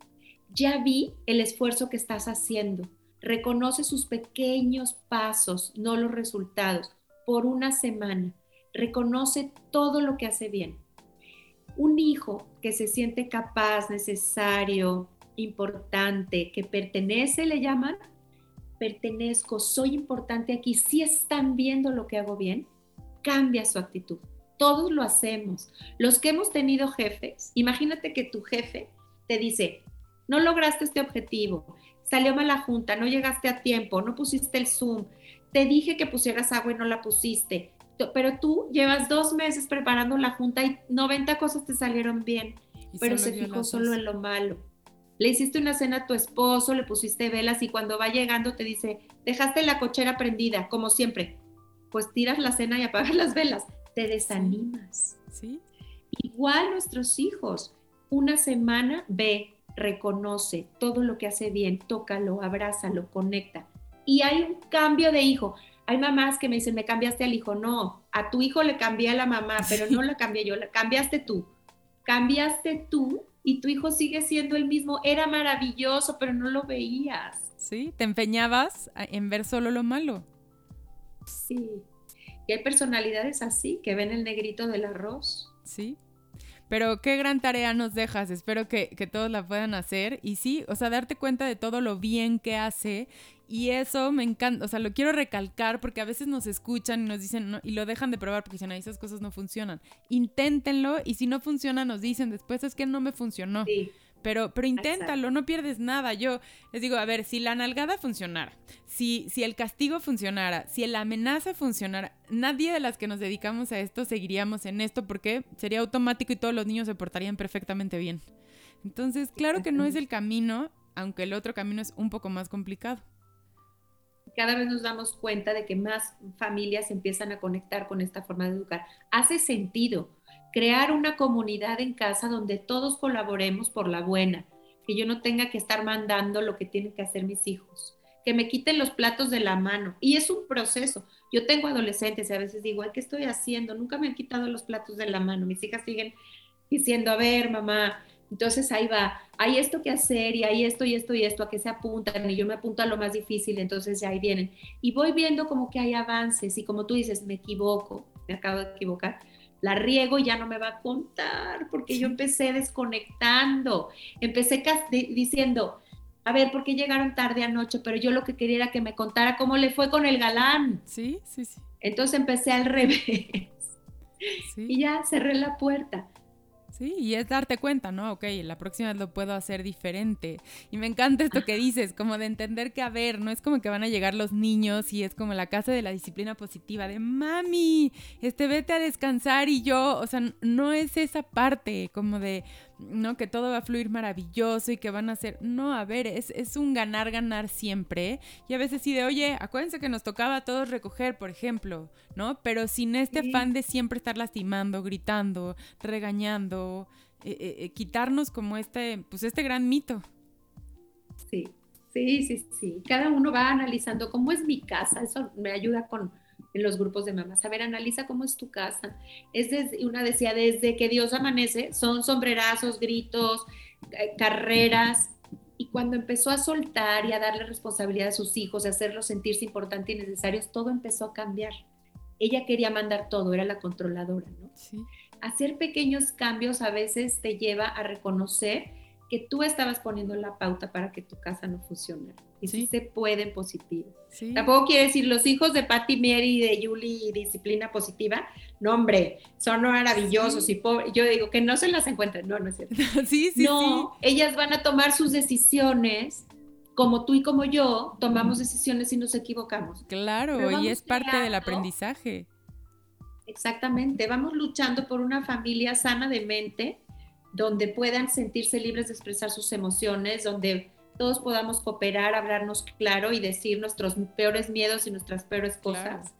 [SPEAKER 2] ya vi el esfuerzo que estás haciendo. Reconoce sus pequeños pasos, no los resultados, por una semana. Reconoce todo lo que hace bien. Un hijo que se siente capaz, necesario, importante, que pertenece, le llaman, pertenezco, soy importante aquí, si están viendo lo que hago bien, cambia su actitud. Todos lo hacemos. Los que hemos tenido jefes, imagínate que tu jefe te dice, no lograste este objetivo, salió mala junta, no llegaste a tiempo, no pusiste el Zoom, te dije que pusieras agua y no la pusiste, pero tú llevas dos meses preparando la junta y 90 cosas te salieron bien, pero se fijó solo en lo malo. Le hiciste una cena a tu esposo, le pusiste velas y cuando va llegando te dice, dejaste la cochera prendida, como siempre. Pues tiras la cena y apagas las velas, te desanimas.
[SPEAKER 1] ¿Sí?
[SPEAKER 2] Igual nuestros hijos, una semana ve, reconoce todo lo que hace bien, tócalo, abrázalo, conecta. Y hay un cambio de hijo. Hay mamás que me dicen, me cambiaste al hijo. No, a tu hijo le cambié a la mamá, pero no la cambié yo, la cambiaste tú. Cambiaste tú y tu hijo sigue siendo el mismo. Era maravilloso, pero no lo veías.
[SPEAKER 1] Sí, te empeñabas en ver solo lo malo.
[SPEAKER 2] Sí. Y hay personalidades así que ven el negrito del arroz.
[SPEAKER 1] Sí. Pero qué gran tarea nos dejas. Espero que, todos la puedan hacer. Y sí, o sea, darte cuenta de todo lo bien que hace. Y eso me encanta. O sea, lo quiero recalcar porque a veces nos escuchan y nos dicen y lo dejan de probar porque dicen, esas cosas no funcionan. Inténtenlo y si no funciona, nos dicen después es que no me funcionó. Sí. Pero, pero inténtalo, no pierdes nada. Yo les digo, a ver, si la nalgada funcionara, si, si el castigo funcionara, si la amenaza funcionara, nadie de las que nos dedicamos a esto seguiríamos en esto porque sería automático y todos los niños se portarían perfectamente bien. Entonces, claro que no es el camino, aunque el otro camino es un poco más complicado.
[SPEAKER 2] Cada vez nos damos cuenta de que más familias empiezan a conectar con esta forma de educar. Hace sentido crear una comunidad en casa donde todos colaboremos por la buena, que yo no tenga que estar mandando lo que tienen que hacer mis hijos, que me quiten los platos de la mano. Y es un proceso. Yo tengo adolescentes y a veces digo, ¿qué estoy haciendo? Nunca me han quitado los platos de la mano. Mis hijas siguen diciendo, a ver, mamá, entonces ahí va, hay esto que hacer y hay esto y esto y esto a que se apuntan y yo me apunto a lo más difícil, entonces ya ahí vienen. Y voy viendo como que hay avances y como tú dices, me equivoco, me acabo de equivocar, la riego y ya no me va a contar, porque yo empecé desconectando, empecé diciendo, a ver, ¿por qué llegaron tarde anoche? Pero yo lo que quería era que me contara cómo le fue con el galán.
[SPEAKER 1] Sí, sí, sí.
[SPEAKER 2] Entonces empecé al revés. Y ya cerré la puerta.
[SPEAKER 1] Sí, y es darte cuenta, ¿no? Ok, la próxima vez lo puedo hacer diferente. Y me encanta esto que dices, como de entender que, a ver, no es como que van a llegar los niños y es como la casa de la disciplina positiva, de mami, este, vete a descansar y yo, o sea, no es esa parte como de, ¿no? Que todo va a fluir maravilloso y que van a ser, no, a ver, es, es un ganar, ganar siempre. Y a veces sí de, oye, acuérdense que nos tocaba a todos recoger, por ejemplo, ¿no? Pero sin este afán de siempre estar lastimando, gritando, regañando, eh, eh, eh, quitarnos como este, pues este gran mito.
[SPEAKER 2] Sí, sí, sí, sí. Cada uno va analizando cómo es mi casa, eso me ayuda con en los grupos de mamás. A ver, analiza cómo es tu casa. Es desde, una decía, desde que Dios amanece, son sombrerazos, gritos, eh, carreras. Y cuando empezó a soltar y a darle responsabilidad a sus hijos, a hacerlos sentirse importantes y necesarios, todo empezó a cambiar. Ella quería mandar todo, era la controladora, ¿no? Sí. Hacer pequeños cambios a veces te lleva a reconocer que tú estabas poniendo la pauta para que tu casa no funcionara. Y sí, se puede en positivo. Tampoco quiere decir los hijos de Patty Mary y de Julie disciplina positiva. No, hombre, son maravillosos y pobres. Yo digo que no se las encuentren. No, no es cierto.
[SPEAKER 1] sí, sí,
[SPEAKER 2] no, ellas van a tomar sus decisiones como tú y como yo tomamos decisiones y nos equivocamos.
[SPEAKER 1] Claro, y es parte del aprendizaje.
[SPEAKER 2] Exactamente, vamos luchando por una familia sana de mente donde puedan sentirse libres de expresar sus emociones, donde todos podamos cooperar, hablarnos claro y decir nuestros peores miedos y nuestras peores cosas.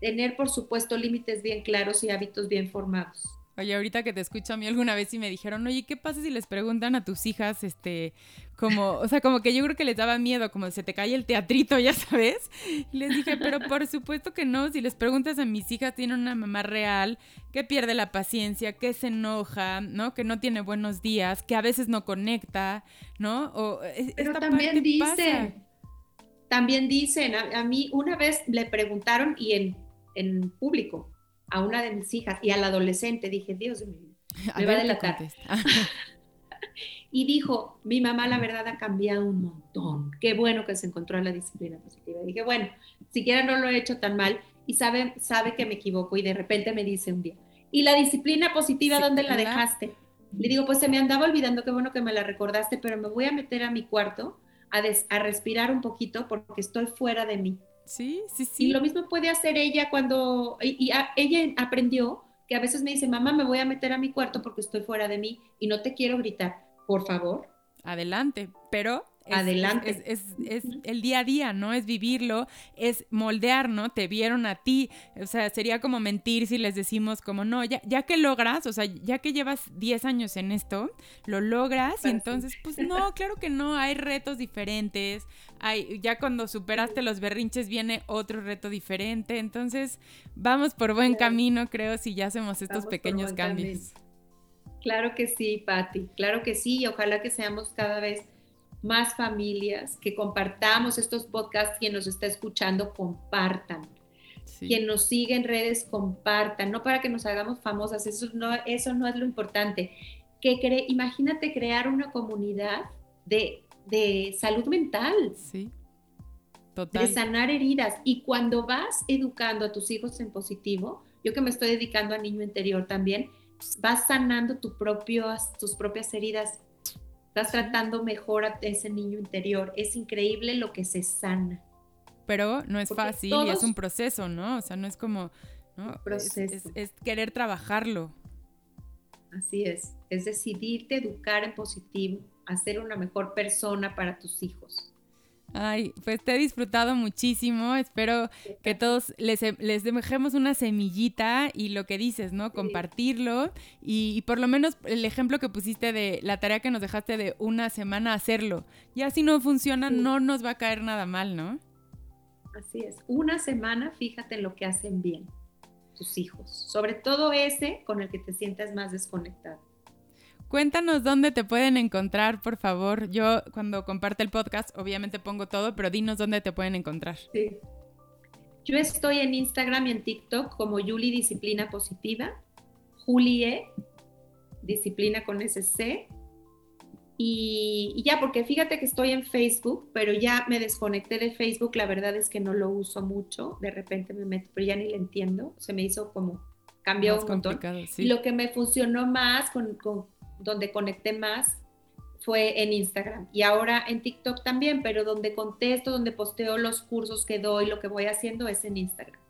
[SPEAKER 2] Tener, por supuesto, límites bien claros y hábitos bien formados.
[SPEAKER 1] Oye, ahorita que te escucho a mí alguna vez y me dijeron, oye, ¿qué pasa si les preguntan a tus hijas, este, como, o sea, como que yo creo que les daba miedo, como se te cae el teatrito, ya sabes? Y les dije, pero por supuesto que no, si les preguntas a mis hijas, tienen una mamá real que pierde la paciencia, que se enoja, ¿no? Que no tiene buenos días, que a veces no conecta, ¿no? O,
[SPEAKER 2] pero también dicen, también dicen, a, mí una vez le preguntaron y en, en público, a una de mis hijas y al adolescente, dije, Dios mío, me va a delatar. y dijo, mi mamá la verdad ha cambiado un montón, qué bueno que se encontró en la disciplina positiva. dije, bueno, siquiera no lo he hecho tan mal y sabe, sabe que me equivoco y de repente me dice un día, ¿y la disciplina positiva dónde la dejaste? Le digo, pues se me andaba olvidando, qué bueno que me la recordaste, pero me voy a meter a mi cuarto a, a respirar un poquito porque estoy fuera de mí.
[SPEAKER 1] Sí, sí, sí.
[SPEAKER 2] Y lo mismo puede hacer ella cuando, y, ella aprendió que a veces me dice, mamá, me voy a meter a mi cuarto porque estoy fuera de mí y no te quiero gritar, por favor.
[SPEAKER 1] Adelante, pero
[SPEAKER 2] Adelante.
[SPEAKER 1] Es, el día a día, ¿no? Es vivirlo, es moldear, ¿no? Te vieron a ti. O sea, sería como mentir si les decimos como, no, ya, ya que logras, o sea, ya que llevas 10 años en esto, lo logras y entonces, pues no, claro que no, hay retos diferentes. Hay, ya cuando superaste los berrinches viene otro reto diferente. Entonces, vamos por buen camino, creo, si ya hacemos estos pequeños cambios.
[SPEAKER 2] Claro que sí, Patti, claro que sí, y ojalá que seamos cada vez más familias, que compartamos estos podcasts, quien nos está escuchando, compartan. Quien nos sigue en redes compartan, no para que nos hagamos famosas, eso no, eso no es lo importante. Que imagínate crear una comunidad de, de salud mental.
[SPEAKER 1] Sí.
[SPEAKER 2] Total. De sanar heridas. Y cuando vas educando a tus hijos en positivo, yo que me estoy dedicando a niño interior también, vas sanando tu tus propias heridas. Estás tratando mejor a ese niño interior. Es increíble lo que se sana.
[SPEAKER 1] Pero no es fácil y es un proceso, ¿no? O sea, no es como, ¿no? Es, es, querer trabajarlo.
[SPEAKER 2] Así es, es decidirte educar en positivo, hacer una mejor persona para tus hijos.
[SPEAKER 1] Ay, pues te he disfrutado muchísimo. Espero que todos les, les dejemos una semillita y lo que dices, ¿no? Compartirlo y, por lo menos el ejemplo que pusiste de la tarea que nos dejaste de una semana hacerlo. Ya si no funciona, no nos va a caer nada mal, ¿no?
[SPEAKER 2] Así es. Una semana, fíjate en lo que hacen bien tus hijos. Sobre todo ese con el que te sientas más desconectado.
[SPEAKER 1] Cuéntanos dónde te pueden encontrar, por favor. Yo cuando comparte el podcast, obviamente pongo todo, pero dinos dónde te pueden encontrar.
[SPEAKER 2] Sí. Yo estoy en Instagram y en TikTok como Yuli Disciplina Positiva, Julie Disciplina con SC. Y, y, ya, porque fíjate que estoy en Facebook, pero ya me desconecté de Facebook. La verdad es que no lo uso mucho. De repente me meto, pero ya ni le entiendo. Se me hizo como cambió un montón. Sí. Lo que me funcionó más con, con, donde conecté más fue en Instagram y ahora en TikTok también, pero donde contesto, donde posteo los cursos que doy, lo que voy haciendo es en Instagram.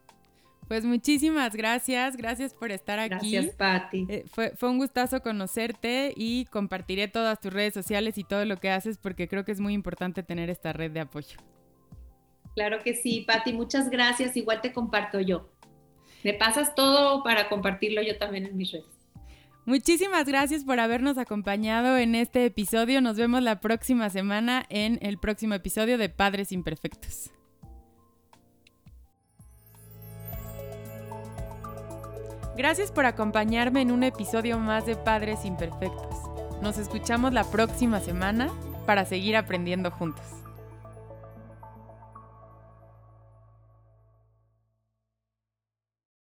[SPEAKER 1] Pues muchísimas gracias, gracias por estar
[SPEAKER 2] aquí. Gracias, Patti.
[SPEAKER 1] Eh, fue, fue un gustazo conocerte y compartiré todas tus redes sociales y todo lo que haces porque creo que es muy importante tener esta red de apoyo.
[SPEAKER 2] Claro que sí, Patti, muchas gracias. Igual te comparto yo. Me pasas todo para compartirlo yo también en mis redes.
[SPEAKER 1] Muchísimas gracias por habernos acompañado en este episodio. Nos vemos la próxima semana en el próximo episodio de Padres Imperfectos. Gracias por acompañarme en un episodio más de Padres Imperfectos. Nos escuchamos la próxima semana para seguir aprendiendo juntos.